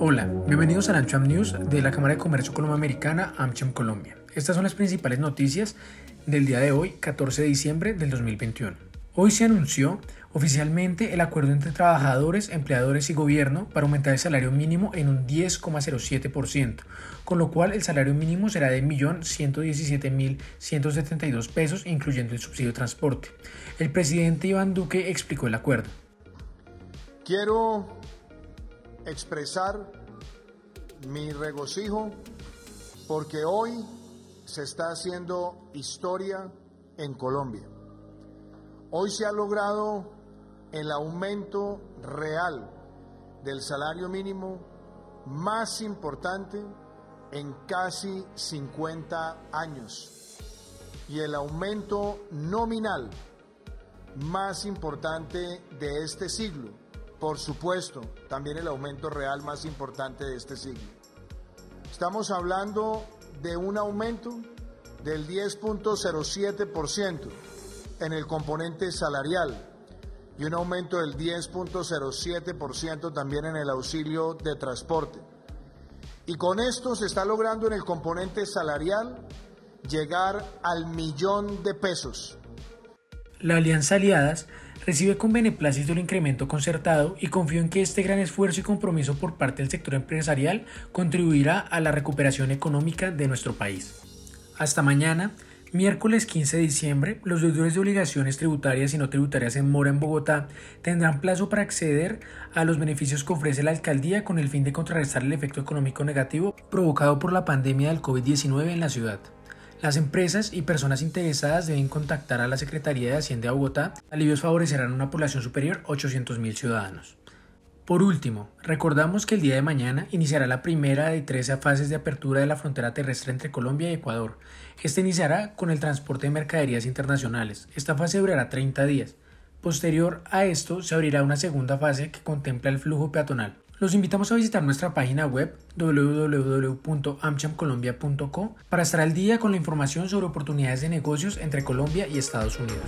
Hola, bienvenidos a AmCham News de la Cámara de Comercio Colomboamericana AmCham Colombia. Estas son las principales noticias del día de hoy, 14 de diciembre del 2021. Hoy se anunció oficialmente el acuerdo entre trabajadores, empleadores y gobierno para aumentar el salario mínimo en un 10,07%, con lo cual el salario mínimo será de 1.117.172 pesos, incluyendo el subsidio de transporte. El presidente Iván Duque explicó el acuerdo. Quiero expresar mi regocijo porque hoy se está haciendo historia en Colombia. Hoy se ha logrado el aumento real del salario mínimo más importante en casi 50 años y el aumento nominal más importante de este siglo por supuesto, también el aumento real más importante de este siglo. Estamos hablando de un aumento del 10.07% en el componente salarial y un aumento del 10.07% también en el auxilio de transporte. Y con esto se está logrando en el componente salarial llegar al millón de pesos. La Alianza Aliadas recibe con beneplácito el incremento concertado y confío en que este gran esfuerzo y compromiso por parte del sector empresarial contribuirá a la recuperación económica de nuestro país. Hasta mañana, miércoles 15 de diciembre, los deudores de obligaciones tributarias y no tributarias en mora en Bogotá tendrán plazo para acceder a los beneficios que ofrece la alcaldía con el fin de contrarrestar el efecto económico negativo provocado por la pandemia del COVID-19 en la ciudad. Las empresas y personas interesadas deben contactar a la Secretaría de Hacienda de Bogotá. Alivios favorecerán a una población superior a 800.000 ciudadanos. Por último, recordamos que el día de mañana iniciará la primera de 13 fases de apertura de la frontera terrestre entre Colombia y Ecuador. Este iniciará con el transporte de mercaderías internacionales. Esta fase durará 30 días. Posterior a esto se abrirá una segunda fase que contempla el flujo peatonal. Los invitamos a visitar nuestra página web www.amchamcolombia.co para estar al día con la información sobre oportunidades de negocios entre Colombia y Estados Unidos.